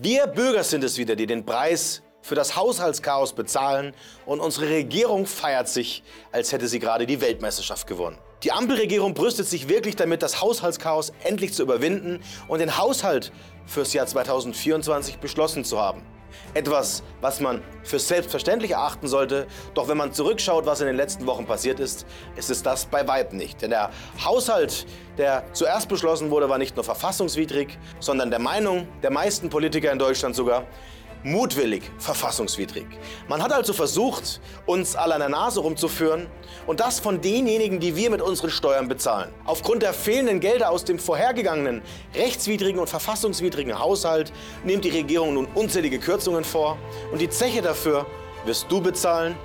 Wir Bürger sind es wieder, die den Preis für das Haushaltschaos bezahlen und unsere Regierung feiert sich, als hätte sie gerade die Weltmeisterschaft gewonnen. Die Ampelregierung brüstet sich wirklich damit, das Haushaltschaos endlich zu überwinden und den Haushalt fürs Jahr 2024 beschlossen zu haben. Etwas, was man für selbstverständlich erachten sollte, doch wenn man zurückschaut, was in den letzten Wochen passiert ist, ist es das bei weitem nicht. Denn der Haushalt, der zuerst beschlossen wurde, war nicht nur verfassungswidrig, sondern der Meinung der meisten Politiker in Deutschland sogar mutwillig verfassungswidrig. Man hat also versucht, uns alle an der Nase rumzuführen und das von denjenigen, die wir mit unseren Steuern bezahlen. Aufgrund der fehlenden Gelder aus dem vorhergegangenen rechtswidrigen und verfassungswidrigen Haushalt nimmt die Regierung nun unzählige Kürzungen vor und die Zeche dafür wirst du bezahlen,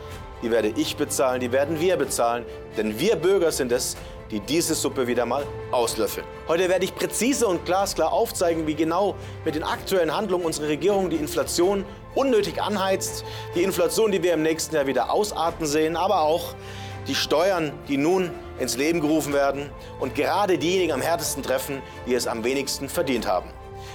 die werde ich bezahlen, die werden wir bezahlen, denn wir Bürger sind es, die diese Suppe wieder mal auslöffeln. Heute werde ich präzise und glasklar aufzeigen, wie genau mit den aktuellen Handlungen unsere Regierung die Inflation unnötig anheizt, die Inflation, die wir im nächsten Jahr wieder ausarten sehen, aber auch die Steuern, die nun ins Leben gerufen werden und gerade diejenigen am härtesten treffen, die es am wenigsten verdient haben.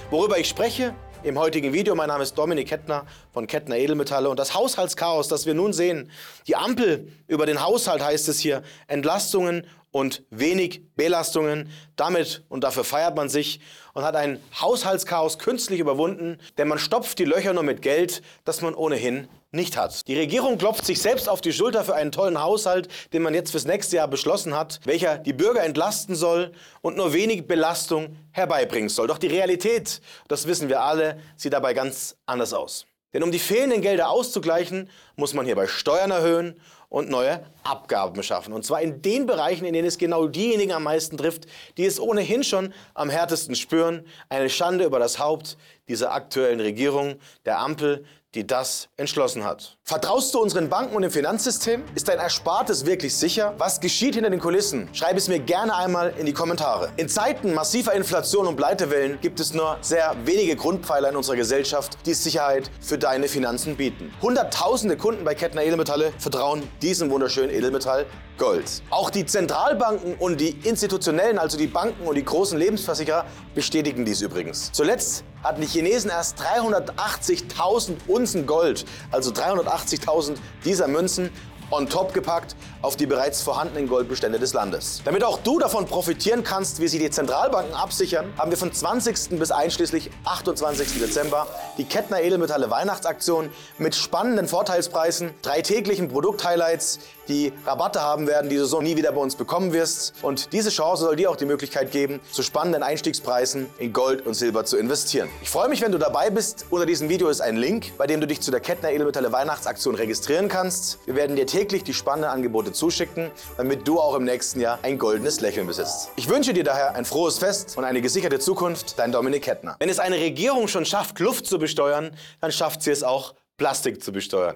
Worüber ich spreche, im heutigen Video. Mein Name ist Dominik Kettner von Kettner Edelmetalle und das Haushaltschaos, das wir nun sehen. Die Ampel über den Haushalt heißt es hier Entlastungen und wenig Belastungen. Damit, und dafür feiert man sich, und hat ein Haushaltschaos künstlich überwunden, denn man stopft die Löcher nur mit Geld, das man ohnehin nicht hat. Die Regierung klopft sich selbst auf die Schulter für einen tollen Haushalt, den man jetzt fürs nächste Jahr beschlossen hat, welcher die Bürger entlasten soll und nur wenig Belastung herbeibringen soll. Doch die Realität, das wissen wir alle, sieht dabei ganz anders aus. Denn um die fehlenden Gelder auszugleichen, muss man hierbei Steuern erhöhen und neue Abgaben schaffen. Und zwar in den Bereichen, in denen es genau diejenigen am meisten trifft, die es ohnehin schon am härtesten spüren. Eine Schande über das Haupt dieser aktuellen Regierung, der Ampel, die das entschlossen hat. Vertraust du unseren Banken und dem Finanzsystem? Ist dein Erspartes wirklich sicher? Was geschieht hinter den Kulissen? Schreib es mir gerne einmal in die Kommentare. In Zeiten massiver Inflation und Pleitewellen gibt es nur sehr wenige Grundpfeiler in unserer Gesellschaft, die Sicherheit für deine Finanzen bieten. Hunderttausende Kunden bei Kettner Edelmetalle vertrauen diesem wunderschönen Edelmetall Gold. Auch die Zentralbanken und die institutionellen, also die Banken und die großen Lebensversicherer, bestätigen dies übrigens. Zuletzt hatten die Chinesen erst 380.000 Unzen Gold, also 380.000 dieser Münzen, on top gepackt auf die bereits vorhandenen Goldbestände des Landes. Damit auch du davon profitieren kannst, wie sie die Zentralbanken absichern, haben wir von 20. bis einschließlich 28. Dezember die Kettner Edelmetalle Weihnachtsaktion mit spannenden Vorteilspreisen, drei täglichen Produkthighlights, die Rabatte haben werden, die du so nie wieder bei uns bekommen wirst. Und diese Chance soll dir auch die Möglichkeit geben, zu spannenden Einstiegspreisen in Gold und Silber zu investieren. Ich freue mich, wenn du dabei bist. Unter diesem Video ist ein Link, bei dem du dich zu der Kettner Edelmetalle Weihnachtsaktion registrieren kannst. Wir werden dir täglich die spannenden Angebote zuschicken, damit du auch im nächsten Jahr ein goldenes Lächeln besitzt. Ich wünsche dir daher ein frohes Fest und eine gesicherte Zukunft. Dein Dominik Kettner. Wenn es eine Regierung schon schafft, Luft zu besteuern, dann schafft sie es auch, Plastik zu besteuern.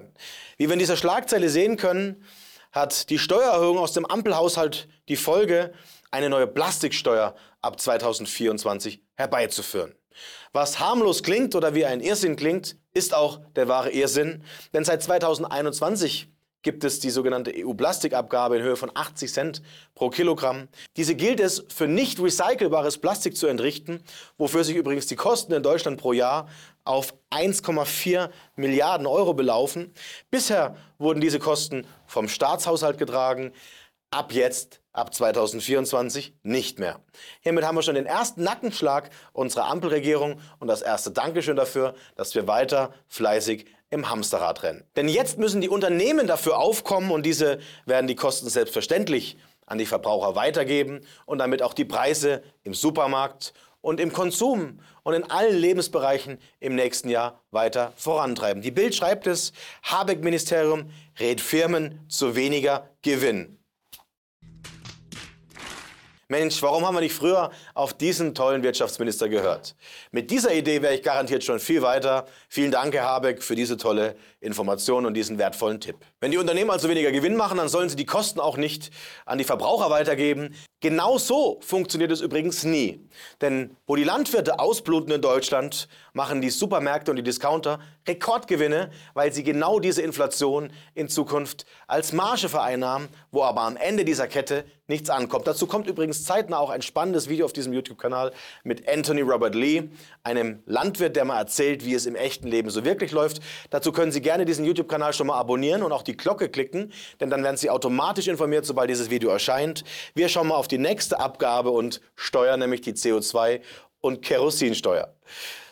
Wie wir in dieser Schlagzeile sehen können, hat die Steuererhöhung aus dem Ampelhaushalt die Folge, eine neue Plastiksteuer ab 2024 herbeizuführen. Was harmlos klingt oder wie ein Irrsinn klingt, ist auch der wahre Irrsinn, denn seit 2021 gibt es die sogenannte EU-Plastikabgabe in Höhe von 80 Cent pro Kilogramm. Diese gilt es für nicht recycelbares Plastik zu entrichten, wofür sich übrigens die Kosten in Deutschland pro Jahr auf 1,4 Milliarden Euro belaufen. Bisher wurden diese Kosten vom Staatshaushalt getragen, ab jetzt, ab 2024 nicht mehr. Hiermit haben wir schon den ersten Nackenschlag unserer Ampelregierung und das erste Dankeschön dafür, dass wir weiter fleißig im Hamsterrad rennen. Denn jetzt müssen die Unternehmen dafür aufkommen und diese werden die Kosten selbstverständlich an die Verbraucher weitergeben und damit auch die Preise im Supermarkt und im Konsum und in allen Lebensbereichen im nächsten Jahr weiter vorantreiben. Die Bild schreibt es, Habeck-Ministerium rät Firmen zu weniger Gewinn. Mensch, warum haben wir nicht früher auf diesen tollen Wirtschaftsminister gehört? Mit dieser Idee wäre ich garantiert schon viel weiter. Vielen Dank, Herr Habeck, für diese tolle Information und diesen wertvollen Tipp. Wenn die Unternehmen also weniger Gewinn machen, dann sollen sie die Kosten auch nicht an die Verbraucher weitergeben. Genau so funktioniert es übrigens nie. Denn wo die Landwirte ausbluten in Deutschland, machen die Supermärkte und die Discounter Rekordgewinne, weil sie genau diese Inflation in Zukunft als Marge vereinnahmen, wo aber am Ende dieser Kette nichts ankommt. Dazu kommt übrigens zeitnah auch ein spannendes Video auf diesem YouTube-Kanal mit Anthony Robert Lee, einem Landwirt, der mal erzählt, wie es im echten Leben so wirklich läuft. Dazu können Sie gerne diesen YouTube-Kanal schon mal abonnieren und auch die Glocke klicken, denn dann werden Sie automatisch informiert, sobald dieses Video erscheint. Wir schauen mal auf die nächste Abgabe und Steuer, nämlich die CO2 und Kerosinsteuer.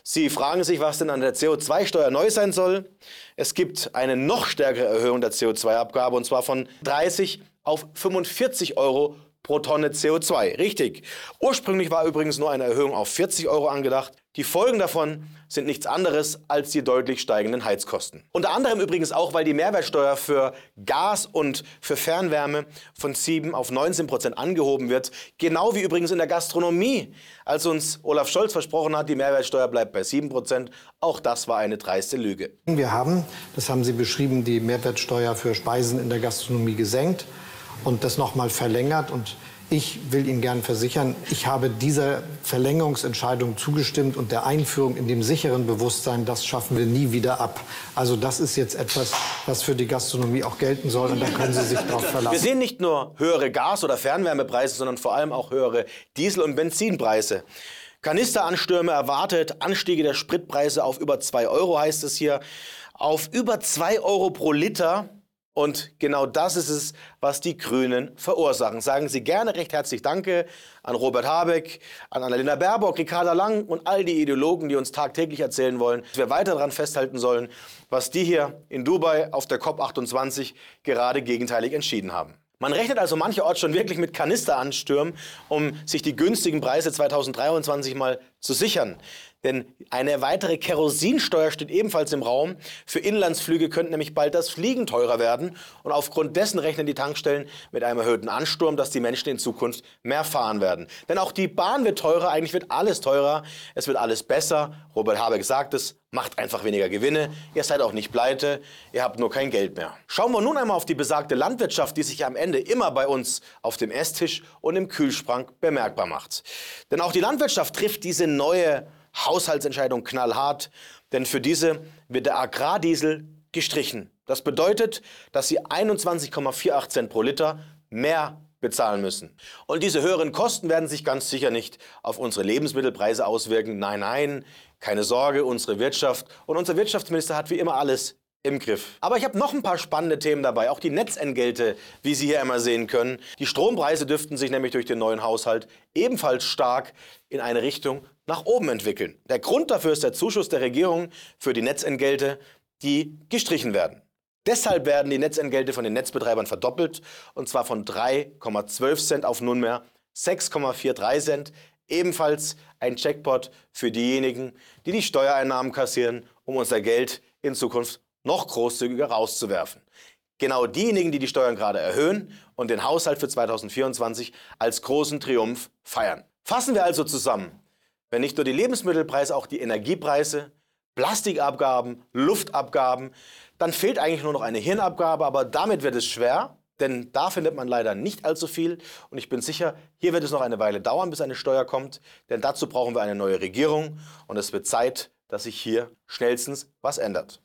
Sie fragen sich, was denn an der CO2-Steuer neu sein soll. Es gibt eine noch stärkere Erhöhung der CO2-Abgabe und zwar von 30 auf 45 Euro pro Tonne CO2. Richtig. Ursprünglich war übrigens nur eine Erhöhung auf 40 Euro angedacht. Die Folgen davon sind nichts anderes als die deutlich steigenden Heizkosten. Unter anderem übrigens auch, weil die Mehrwertsteuer für Gas und für Fernwärme von 7 auf 19 Prozent angehoben wird. Genau wie übrigens in der Gastronomie. Als uns Olaf Scholz versprochen hat, die Mehrwertsteuer bleibt bei 7 Prozent. Auch das war eine dreiste Lüge. Wir haben, das haben Sie beschrieben, die Mehrwertsteuer für Speisen in der Gastronomie gesenkt und das nochmal verlängert. Und ich will Ihnen gern versichern, ich habe dieser Verlängerungsentscheidung zugestimmt und der Einführung in dem sicheren Bewusstsein, das schaffen wir nie wieder ab. Also das ist jetzt etwas, was für die Gastronomie auch gelten soll und da können Sie sich darauf verlassen. Wir sehen nicht nur höhere Gas- oder Fernwärmepreise, sondern vor allem auch höhere Diesel- und Benzinpreise. Kanisteranstürme erwartet, Anstiege der Spritpreise auf über 2 Euro heißt es hier, auf über 2 Euro pro Liter und genau das ist es, was die Grünen verursachen. Sagen Sie gerne recht herzlich Danke an Robert Habeck, an Annalena Baerbock, Ricarda Lang und all die Ideologen, die uns tagtäglich erzählen wollen, dass wir weiter daran festhalten sollen, was die hier in Dubai auf der COP28 gerade gegenteilig entschieden haben. Man rechnet also mancherorts schon wirklich mit Kanisteranstürmen, um sich die günstigen Preise 2023 mal zu sichern. Denn eine weitere Kerosinsteuer steht ebenfalls im Raum. Für Inlandsflüge könnte nämlich bald das Fliegen teurer werden. Und aufgrund dessen rechnen die Tankstellen mit einem erhöhten Ansturm, dass die Menschen in Zukunft mehr fahren werden. Denn auch die Bahn wird teurer, eigentlich wird alles teurer. Es wird alles besser. Robert Habeck sagt es, macht einfach weniger Gewinne. Ihr seid auch nicht pleite, ihr habt nur kein Geld mehr. Schauen wir nun einmal auf die besagte Landwirtschaft, die sich am Ende immer bei uns auf dem Esstisch und im Kühlschrank bemerkbar macht. Denn auch die Landwirtschaft trifft diese neue Haushaltsentscheidung knallhart, denn für diese wird der Agrardiesel gestrichen. Das bedeutet, dass sie 21,48 Cent pro Liter mehr bezahlen müssen. Und diese höheren Kosten werden sich ganz sicher nicht auf unsere Lebensmittelpreise auswirken. Nein, nein, keine Sorge, unsere Wirtschaft und unser Wirtschaftsminister hat wie immer alles im Griff. Aber ich habe noch ein paar spannende Themen dabei, auch die Netzentgelte, wie Sie hier immer sehen können. Die Strompreise dürften sich nämlich durch den neuen Haushalt ebenfalls stark in eine Richtung nach oben entwickeln. Der Grund dafür ist der Zuschuss der Regierung für die Netzentgelte, die gestrichen werden. Deshalb werden die Netzentgelte von den Netzbetreibern verdoppelt, und zwar von 3,12 Cent auf nunmehr 6,43 Cent. Ebenfalls ein Checkpot für diejenigen, die die Steuereinnahmen kassieren, um unser Geld in Zukunft noch großzügiger rauszuwerfen. Genau diejenigen, die die Steuern gerade erhöhen und den Haushalt für 2024 als großen Triumph feiern. Fassen wir also zusammen. Wenn nicht nur die Lebensmittelpreise, auch die Energiepreise, Plastikabgaben, Luftabgaben, dann fehlt eigentlich nur noch eine Hirnabgabe, aber damit wird es schwer, denn da findet man leider nicht allzu viel. Und ich bin sicher, hier wird es noch eine Weile dauern, bis eine Steuer kommt, denn dazu brauchen wir eine neue Regierung und es wird Zeit, dass sich hier schnellstens was ändert.